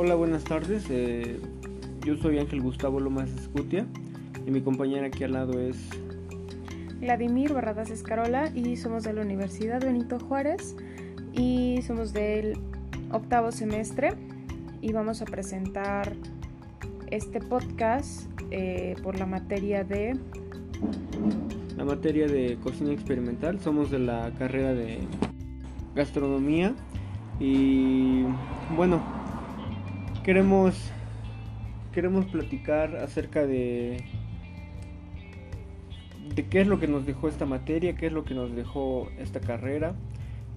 Hola, buenas tardes. Eh, yo soy Ángel Gustavo Lomas Escutia y mi compañera aquí al lado es Vladimir Barradas Escarola y somos de la Universidad Benito Juárez y somos del octavo semestre y vamos a presentar este podcast eh, por la materia de la materia de cocina experimental. Somos de la carrera de gastronomía y bueno, queremos queremos platicar acerca de de qué es lo que nos dejó esta materia, qué es lo que nos dejó esta carrera,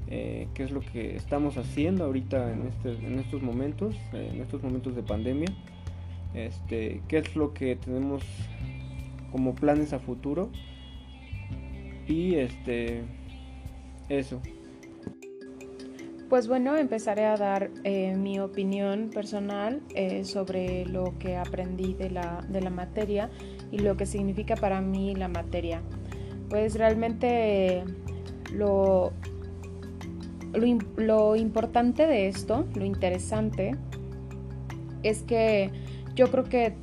eh, qué es lo que estamos haciendo ahorita en, este, en estos momentos, en estos momentos de pandemia, este, qué es lo que tenemos como planes a futuro y este eso. Pues bueno, empezaré a dar eh, mi opinión personal eh, sobre lo que aprendí de la, de la materia y lo que significa para mí la materia. Pues realmente lo, lo, lo importante de esto, lo interesante, es que yo creo que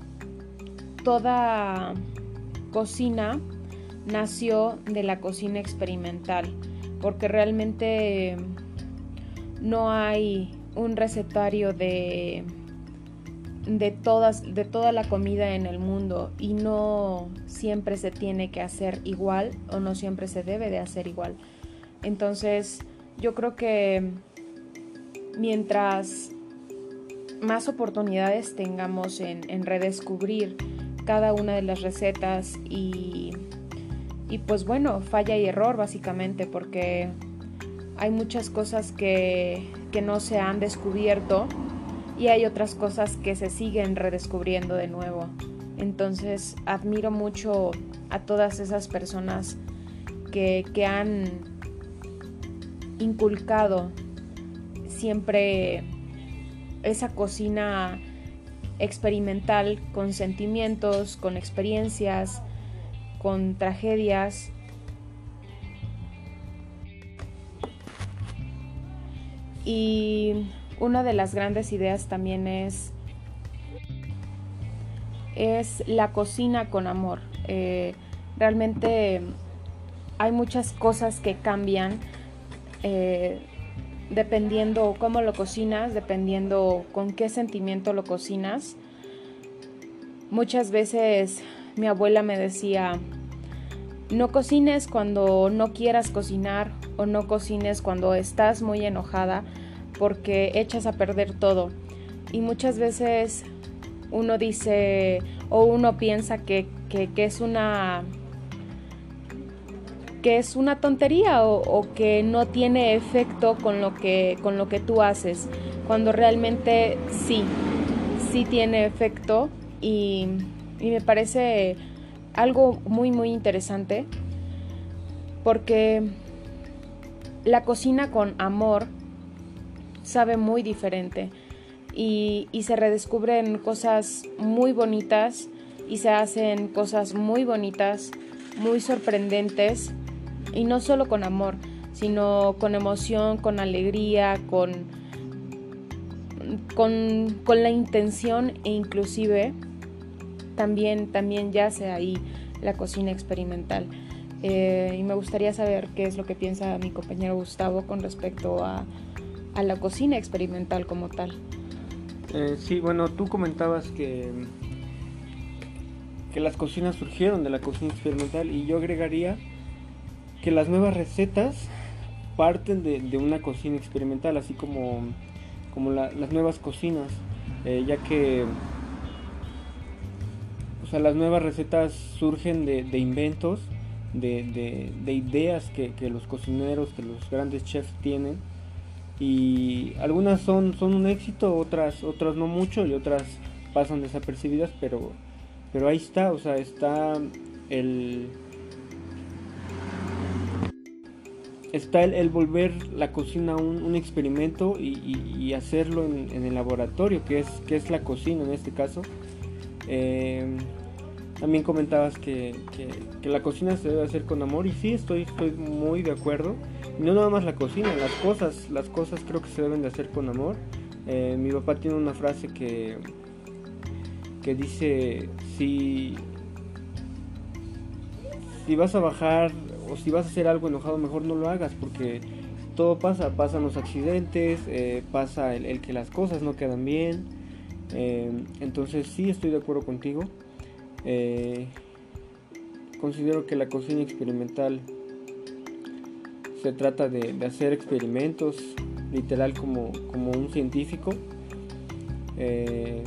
toda cocina nació de la cocina experimental, porque realmente no hay un recetario de, de, todas, de toda la comida en el mundo y no siempre se tiene que hacer igual o no siempre se debe de hacer igual. Entonces yo creo que mientras más oportunidades tengamos en, en redescubrir cada una de las recetas y, y pues bueno, falla y error básicamente porque hay muchas cosas que, no se han descubierto y hay otras cosas que se siguen redescubriendo de nuevo. Entonces admiro mucho a todas esas personas que, que han inculcado siempre esa cocina experimental con sentimientos, con experiencias, con tragedias Y una de las grandes ideas también es, es la cocina con amor. Eh, realmente hay muchas cosas que cambian eh, dependiendo cómo lo cocinas, dependiendo con qué sentimiento lo cocinas. Muchas veces mi abuela me decía, no cocines cuando no quieras cocinar o no cocines cuando estás muy enojada porque echas a perder todo. Y muchas veces uno dice o uno piensa que, es una que es una tontería o, que no tiene efecto con lo que, con lo que tú haces, cuando realmente sí, sí tiene efecto y, y me parece algo muy muy interesante porque la cocina con amor sabe muy diferente y, se redescubren cosas muy bonitas y se hacen cosas muy bonitas, muy sorprendentes y no solo con amor, sino con emoción, con alegría, con, con, con la intención e inclusive también, también yace ahí la cocina experimental. Eh, y me gustaría saber qué es lo que piensa mi compañero Gustavo con respecto a, a la cocina experimental como tal. Eh, sí, bueno, tú comentabas que, que las cocinas surgieron de la cocina experimental y yo agregaría que las nuevas recetas parten de, de una cocina experimental, así como, como las nuevas cocinas, eh, ya que o sea, las nuevas recetas surgen de, inventos, de, ideas que, los cocineros, que los grandes chefs tienen. Y algunas son, son un éxito, otras, otras no mucho y otras pasan desapercibidas, pero, pero ahí está, o sea, está el... Está el, volver la cocina un, un experimento y, hacerlo en, el laboratorio, que es, que es la cocina en este caso. Eh, también comentabas que, la cocina se debe hacer con amor y sí, estoy, estoy muy de acuerdo. No nada más la cocina, las cosas, las cosas creo que se deben de hacer con amor. Eh, mi papá tiene una frase que, que dice, si, si vas a bajar o si vas a hacer algo enojado, mejor no lo hagas porque todo pasa, pasan los accidentes, eh, pasa el, que las cosas no quedan bien. Eh, entonces sí estoy de acuerdo contigo. considero que la cocina experimental se trata de, hacer experimentos, literal como, como un científico. Eh,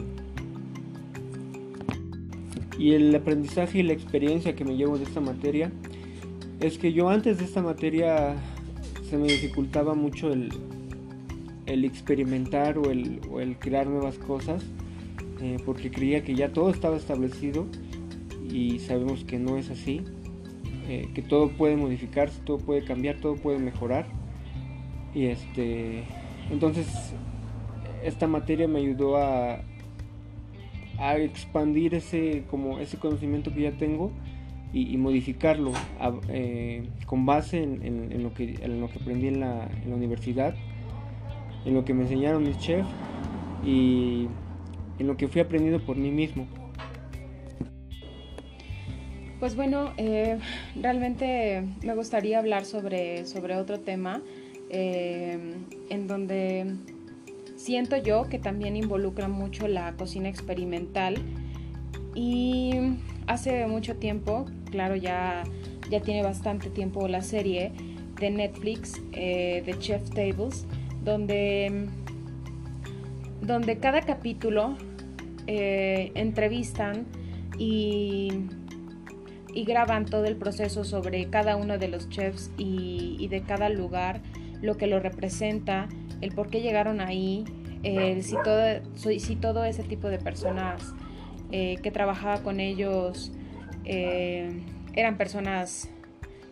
y el aprendizaje y la experiencia que me llevo de esta materia es que yo antes de esta materia se me dificultaba mucho el, el experimentar o el, o el, crear nuevas cosas eh, porque creía que ya todo estaba establecido y sabemos que no es así. Eh, que todo puede modificarse, todo puede cambiar, todo puede mejorar. Y este, entonces esta materia me ayudó a, a expandir ese, como ese conocimiento que ya tengo y, modificarlo eh, con base en, lo que, en lo que aprendí en la, en la universidad, en lo que me enseñaron mis chefs y en lo que fui aprendiendo por mí mismo. Pues bueno, eh, realmente me gustaría hablar sobre, sobre otro tema eh, en donde siento yo que también involucra mucho la cocina experimental. Y hace mucho tiempo, claro, ya, ya tiene bastante tiempo la serie de Netflix eh, de Chef Tables, donde, donde cada capítulo entrevistan y y graban todo el proceso sobre cada uno de los chefs y, de cada lugar, lo que lo representa, el por qué llegaron ahí, si, todo, si todo ese tipo de personas eh, que trabajaba con ellos eh, eran personas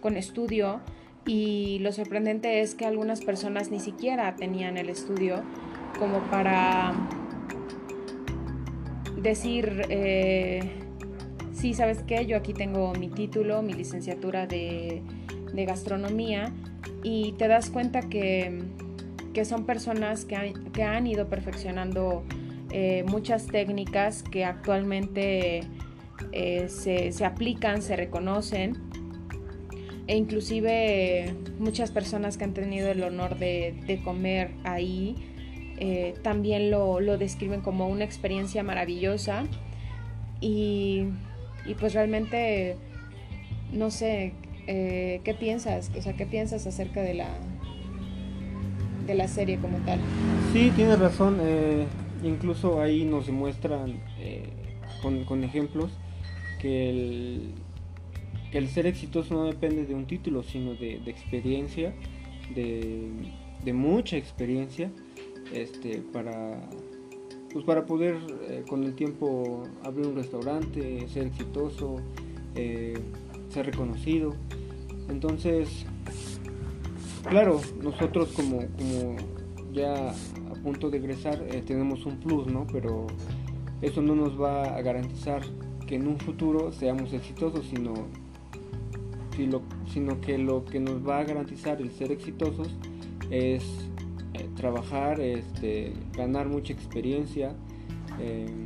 con estudio y lo sorprendente es que algunas personas ni siquiera tenían el estudio como para decir eh, sí, ¿sabes qué? Yo aquí tengo mi título, mi licenciatura de, gastronomía y te das cuenta que, son personas que han, ido perfeccionando eh, muchas técnicas que actualmente eh, se, aplican, se reconocen e inclusive muchas personas que han tenido el honor de, comer ahí eh, también lo, lo describen como una experiencia maravillosa y y pues realmente, no sé, eh, ¿qué piensas? O sea, ¿qué piensas acerca de la, de la serie como tal? Sí, tienes razón. Eh, incluso ahí nos demuestran eh, con, ejemplos que el, que el ser exitoso no depende de un título, sino de, experiencia, de, de, mucha experiencia, este, para pues para poder eh, con el tiempo abrir un restaurante, ser exitoso, eh, ser reconocido. Entonces, claro, nosotros como, ya a punto de egresar eh, tenemos un plus, ¿no? Pero eso no nos va a garantizar que en un futuro seamos exitosos, sino, sino que lo que nos va a garantizar el ser exitosos es trabajar, este, ganar mucha experiencia. Eh,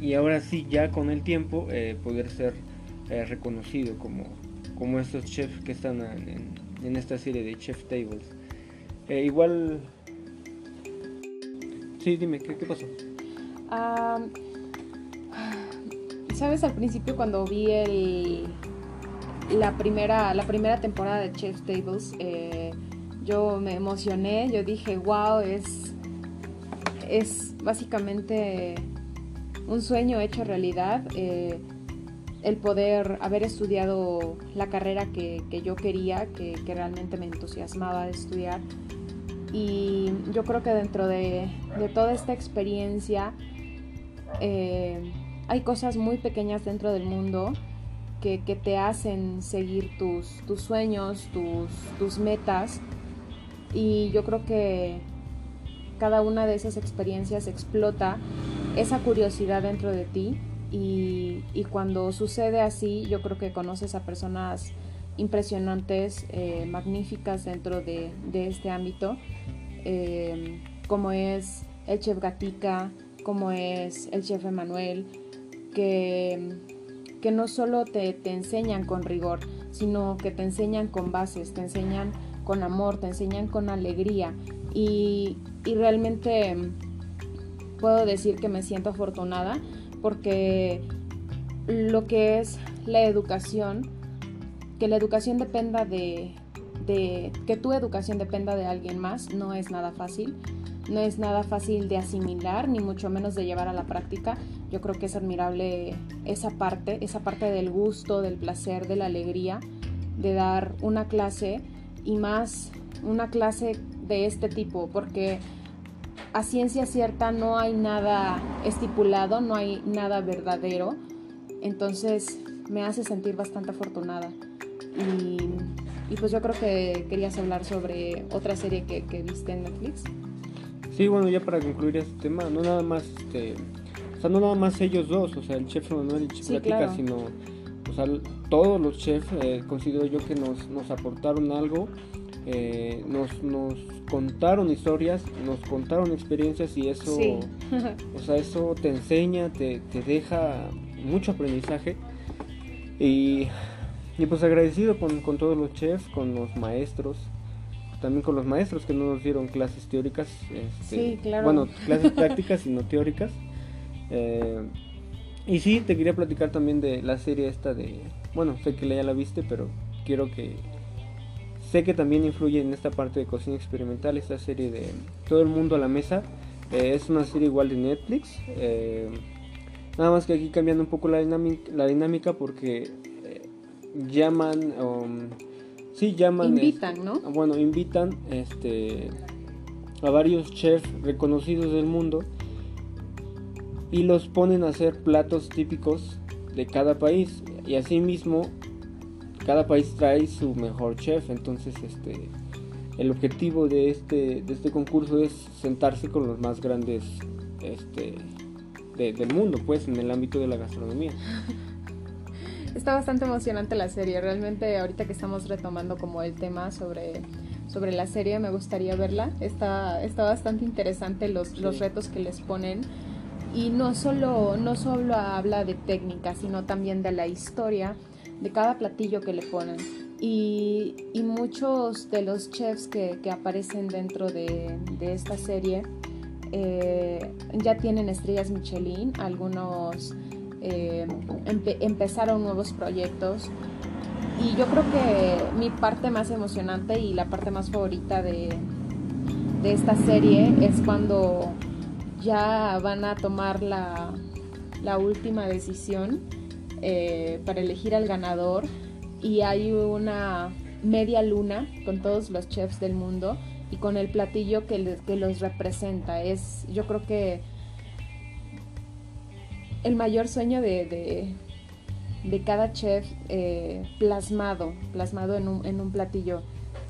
y ahora sí, ya con el tiempo, eh, poder ser eh, reconocido como, como estos chefs que están en, esta serie de Chef Tables. igual... Sí, dime, ¿qué, pasó? Sabes, al principio cuando vi el, la, primera, la primera temporada de Chef Tables, yo me emocioné, yo dije, wow, es, es básicamente un sueño hecho realidad. Eh, el poder haber estudiado la carrera que, yo quería, que, realmente me entusiasmaba de estudiar. Y yo creo que dentro de, toda esta experiencia eh, hay cosas muy pequeñas dentro del mundo que, te hacen seguir tus, tus sueños, tus, tus metas y yo creo que cada una de esas experiencias explota esa curiosidad dentro de ti y, cuando sucede así yo creo que conoces a personas impresionantes, eh, magníficas dentro de, este ámbito eh, como es el chef Gatica, como es el chef Emanuel, que, que no solo te, te enseñan con rigor, sino que te enseñan con bases, te enseñan con amor, te enseñan con alegría y, y realmente puedo decir que me siento afortunada porque lo que es la educación, que la educación dependa de, de, que tu educación dependa de alguien más, no es nada fácil. No es nada fácil de asimilar, ni mucho menos de llevar a la práctica. Yo creo que es admirable esa parte, esa parte del gusto, del placer, de la alegría de dar una clase y más una clase de este tipo, porque a ciencia cierta no hay nada estipulado, no hay nada verdadero, entonces me hace sentir bastante afortunada. Y, pues yo creo que querías hablar sobre otra serie que, viste en Netflix. Sí, bueno, ya para concluir este tema, no nada más, este, o sea, no nada más ellos dos, o sea, el chef Manuel y el chef sí, sino, o sea, todos los chefs, eh, considero yo que nos, nos aportaron algo eh, nos, nos contaron historias, nos contaron experiencias y eso, o sea, eso te enseña, te, te deja mucho aprendizaje. Y, y pues agradecido con, con, todos los chefs, con los maestros, también con los maestros que no nos dieron clases teóricas, este, bueno, clases prácticas y no teóricas. Eh, y sí, te quería platicar también de la serie esta de, bueno, sé que ya la viste, pero quiero que Sé que también influye en esta parte de cocina experimental esta serie de Todo el mundo a la mesa. Eh, es una serie igual de Netflix. Eh, nada más que aquí cambiando un poco la dinámica, la dinámica porque eh, llaman... Um, sí, llaman... Invitan, ¿no? Bueno, invitan este, a varios chefs reconocidos del mundo y los ponen a hacer platos típicos de cada país. Y así mismo cada país trae su mejor chef, entonces este el objetivo de este de este concurso es sentarse con los más grandes este del mundo, pues en el ámbito de la gastronomía. Está bastante emocionante la serie, realmente ahorita que estamos retomando como el tema sobre sobre la serie me gustaría verla. Está está bastante interesante los los retos que les ponen y no solo no solo habla de técnica, sino también de la historia de cada platillo que le ponen. Y, muchos de los chefs que, aparecen dentro de, esta serie eh, ya tienen estrellas Michelin, algunos eh, empezaron nuevos proyectos. Y yo creo que mi parte más emocionante y la parte más favorita de, de esta serie es cuando ya van a tomar la, la última decisión eh, para elegir al ganador y hay una media luna con todos los chefs del mundo y con el platillo que, los representa. Es, yo creo que el mayor sueño de, de, cada chef eh, plasmado, plasmado en un, en un platillo.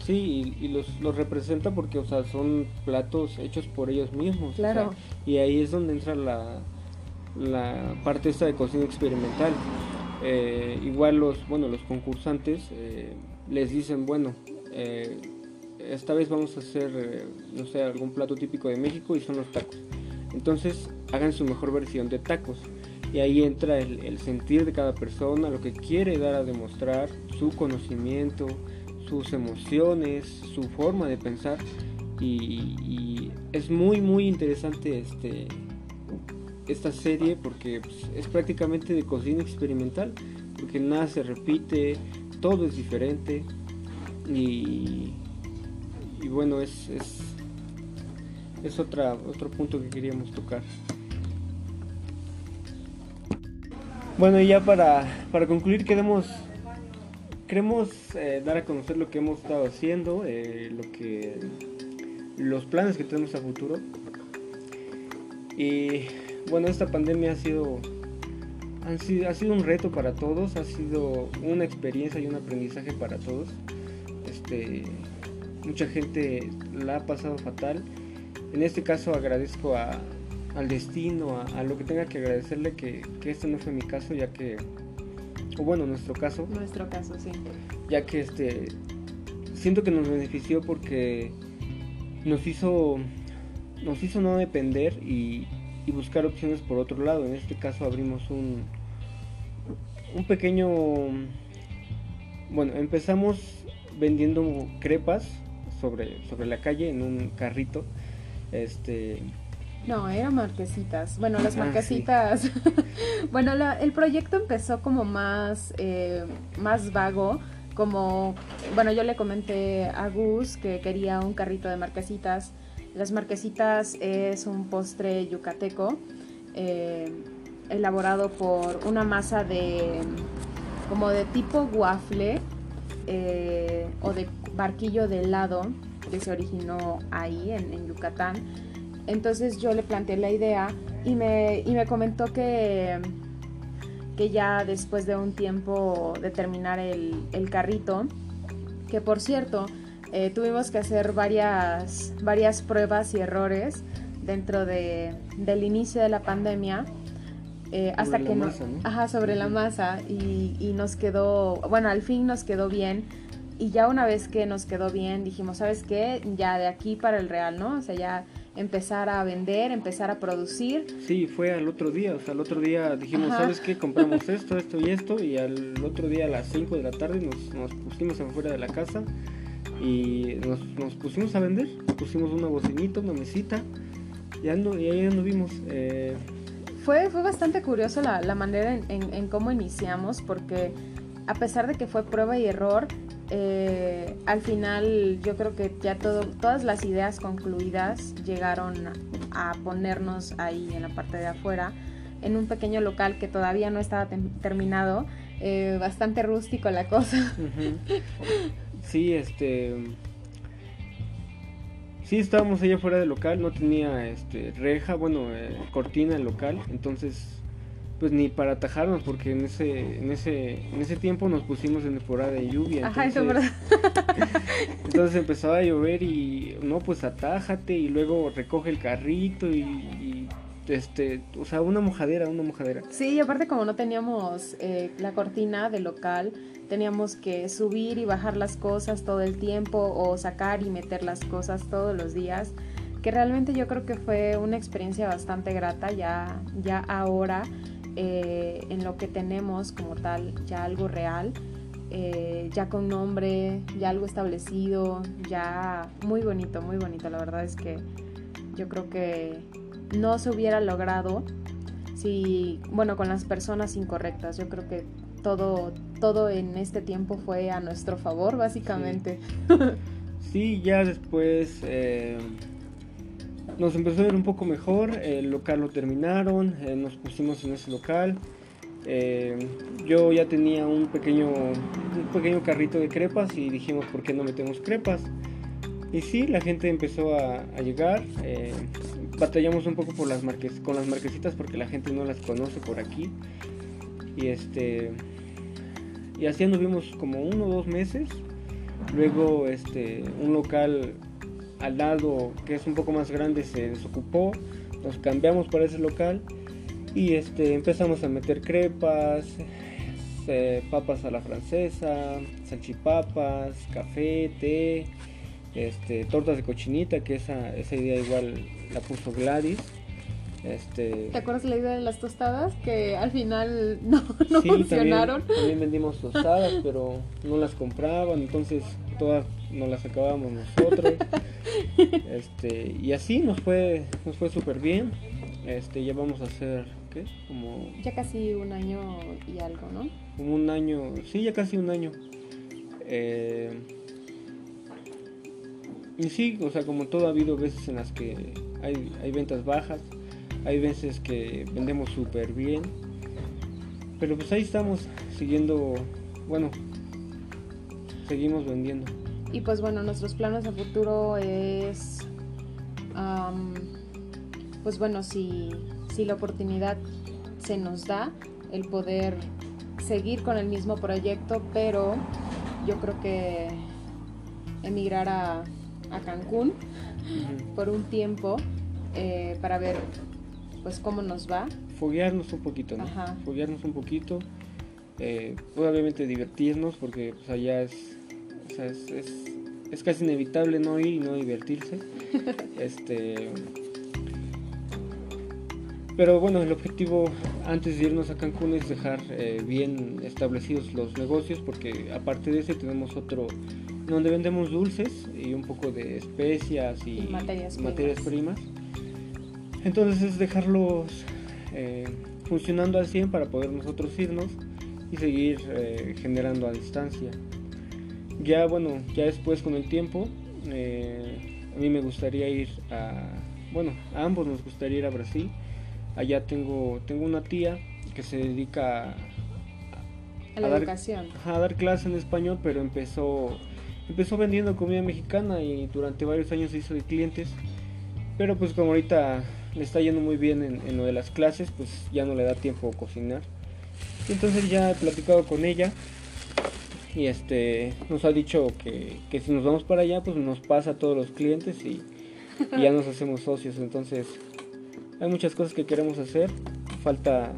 Sí, y, los, los, representa porque, o sea, son platos hechos por ellos mismos. Claro. y ahí es donde entra la, la parte esta de cocina experimental. Eh, igual los, bueno, los concursantes eh, les dicen, bueno, eh, esta vez vamos a hacer, no sé, algún plato típico de México y son los tacos. Entonces hagan su mejor versión de tacos. Y ahí entra el, sentir de cada persona, lo que quiere dar a demostrar, su conocimiento, sus emociones, su forma de pensar. Y, es muy, muy interesante este, esta serie porque pues, es prácticamente de cocina experimental, porque nada se repite, todo es diferente y, y bueno, es, es, es otra, otro punto que queríamos tocar. Bueno, y ya para, para concluir queremos, queremos eh, dar a conocer lo que hemos estado haciendo, eh, lo que los planes que tenemos a futuro. Y bueno, esta pandemia ha sido, ha sido un reto para todos, ha sido una experiencia y un aprendizaje para todos. Este, mucha gente la ha pasado fatal. En este caso agradezco al destino, a, lo que tenga que agradecerle que, que este no fue mi caso, ya que, o bueno, nuestro caso. Nuestro caso, sí. Ya que este, siento que nos benefició porque nos hizo nos hizo no depender y, buscar opciones por otro lado. En este caso abrimos un, un pequeño... Bueno, empezamos vendiendo crepas sobre, sobre la calle en un carrito. Este, no, eran marquesitas. Bueno, las ah, marquesitas. bueno, el proyecto empezó como más, eh, más vago. Como, bueno, yo le comenté a Gus que quería un carrito de marquesitas las marquesitas es un postre yucateco eh, elaborado por una masa de como de tipo waffle eh, o de barquillo de helado que se originó ahí en, Yucatán. Entonces yo le planteé la idea y me, me comentó que, que ya después de un tiempo de terminar el, el carrito, que por cierto, eh, tuvimos que hacer varias, varias pruebas y errores dentro de, del inicio de la pandemia. Eh, hasta que nos, ajá, sobre la masa y, y, nos quedó, bueno, al fin nos quedó bien y ya una vez que nos quedó bien dijimos, ¿sabes qué? Ya de aquí para el real, ¿no? O sea, ya empezar a vender, empezar a producir. Sí, fue al otro día, o sea, al otro día dijimos, ¿sabes qué? Compramos esto, esto y esto y al otro día a las 5 de la tarde nos, nos pusimos afuera de la casa y nos, pusimos a vender, pusimos una bocinita, una mesita y, ando, y ahí anduvimos. Eh. Fue, fue bastante curioso la, la manera en, en, cómo iniciamos porque a pesar de que fue prueba y error, eh, al final yo creo que ya todo, todas las ideas concluidas llegaron a ponernos ahí en la parte de afuera, en un pequeño local que todavía no estaba terminado, eh, bastante rústico la cosa. Sí, este. Sí, estábamos allá fuera del local, no tenía este, reja, bueno, eh, cortina el local, entonces, pues ni para atajarnos, porque en ese, en ese, en ese tiempo nos pusimos en temporada de lluvia. Ajá, eso es verdad. entonces empezaba a llover y, no, pues atájate y luego recoge el carrito y este, o sea, una mojadera, una mojadera. Sí, y aparte como no teníamos eh, la cortina del local, teníamos que subir y bajar las cosas todo el tiempo o sacar y meter las cosas todos los días, que realmente yo creo que fue una experiencia bastante grata ya, ya ahora eh, en lo que tenemos como tal, ya algo real. Eh, ya con nombre, ya algo establecido, ya muy bonito, muy bonito. La verdad es que yo creo que no se hubiera logrado si, bueno, con las personas incorrectas. Yo creo que todo, todo en este tiempo fue a nuestro favor, básicamente. Sí, ya después eh, nos empezó a ir un poco mejor, el local lo terminaron, eh, nos pusimos en ese local. Eh, yo ya tenía un pequeño, un pequeño carrito de crepas y dijimos, ¿por qué no metemos crepas? Y sí, la gente empezó a, llegar. Eh, batallamos un poco por las marques, con las marquesitas porque la gente no las conoce por aquí. Y este y así anduvimos como uno o dos meses. Luego este un local al lado que es un poco más grande se desocupó. Nos cambiamos para ese local y este empezamos a meter crepas, eh, papas a la francesa, salchipapas, café, té este, tortas de cochinita, que esa, esa idea igual la puso Gladys. Este... ¿Te acuerdas la idea de las tostadas? Que al final no, no funcionaron. También, vendimos tostadas, pero no las compraban, entonces todas nos las acabábamos nosotros. este, y así nos fue, nos fue súper bien. Este, ya vamos a hacer, ¿qué? Como... Ya casi un año y algo, ¿no? Como un año, sí, ya casi un año. Eh, y sí, o sea, como todo ha habido veces en las que hay, hay ventas bajas, hay veces que vendemos súper bien, pero pues ahí estamos siguiendo, bueno, seguimos vendiendo. Y pues bueno, nuestros planes a futuro es, pues bueno, si, si la oportunidad se nos da, el poder seguir con el mismo proyecto, pero yo creo que emigrar a a Cancún por un tiempo eh, para ver pues cómo nos va. Foguearnos un poquito, ¿no? Foguearnos un poquito. Eh, obviamente divertirnos porque pues allá es, o sea, es, es casi inevitable no ir y no divertirse. este pero bueno, el objetivo antes de irnos a Cancún es dejar eh, bien establecidos los negocios porque aparte de ese tenemos otro donde vendemos dulces y un poco de especias y, materias, primas. Entonces es dejarlos eh, funcionando al 100 para poder nosotros irnos y seguir eh, generando a distancia. Ya bueno, ya después con el tiempo, a mí me gustaría ir a, bueno, a ambos nos gustaría ir a Brasil Allá tengo, tengo una tía que se dedica a, la educación. a dar clases en español, pero empezó, empezó vendiendo comida mexicana y durante varios años se hizo de clientes. Pero pues como ahorita le está yendo muy bien en, lo de las clases, pues ya no le da tiempo a cocinar. entonces ya he platicado con ella y este nos ha dicho que, que si nos vamos para allá, pues nos pasa a todos los clientes y, ya nos hacemos socios. Entonces hay muchas cosas que queremos hacer, falta,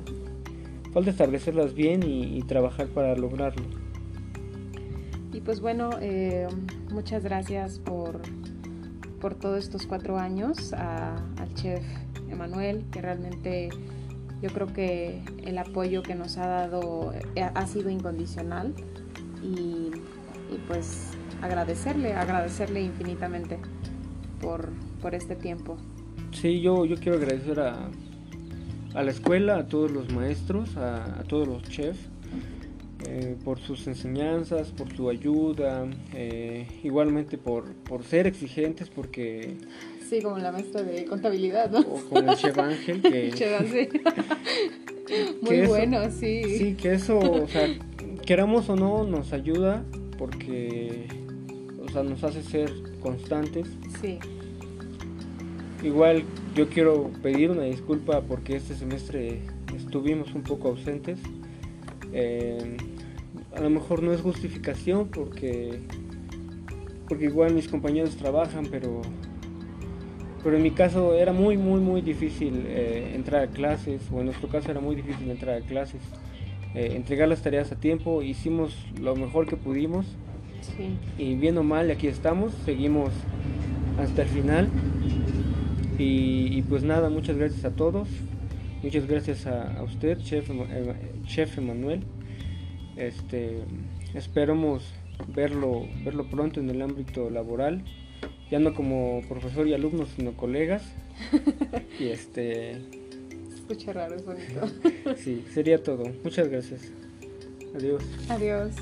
falta establecerlas bien y, trabajar para lograrlo. Y pues bueno, eh, muchas gracias por, por todos estos cuatro años al chef Emanuel, que realmente yo creo que el apoyo que nos ha dado eh, ha sido incondicional y, y pues agradecerle, agradecerle infinitamente por, por este tiempo. Sí, yo, yo quiero agradecer a, a la escuela, a todos los maestros, a, todos los chefs, eh, por sus enseñanzas, por su ayuda, eh, igualmente por, por ser exigentes, porque... Sí, como la maestra de contabilidad, ¿no? O con el chef Ángel, que... Muy bueno, sí. Sí, que eso, o sea, queramos o no, nos ayuda porque, o sea, nos hace ser constantes. Sí. Igual yo quiero pedir una disculpa porque este semestre estuvimos un poco ausentes. Eh, a lo mejor no es justificación porque porque igual mis compañeros trabajan, pero pero en mi caso era muy muy muy difícil eh, entrar a clases o en nuestro caso era muy difícil entrar a clases. Eh, entregar las tareas a tiempo, hicimos lo mejor que pudimos y bien o mal aquí estamos, seguimos hasta el final. Y, pues nada, muchas gracias a todos. Muchas gracias a, usted, chef, eh, chef Emanuel. Este, esperamos verlo, verlo pronto en el ámbito laboral, ya no como profesor y alumno, sino colegas. y este. Escucha raro, es bonito. sí, sería todo. Muchas gracias. Adiós. Adiós.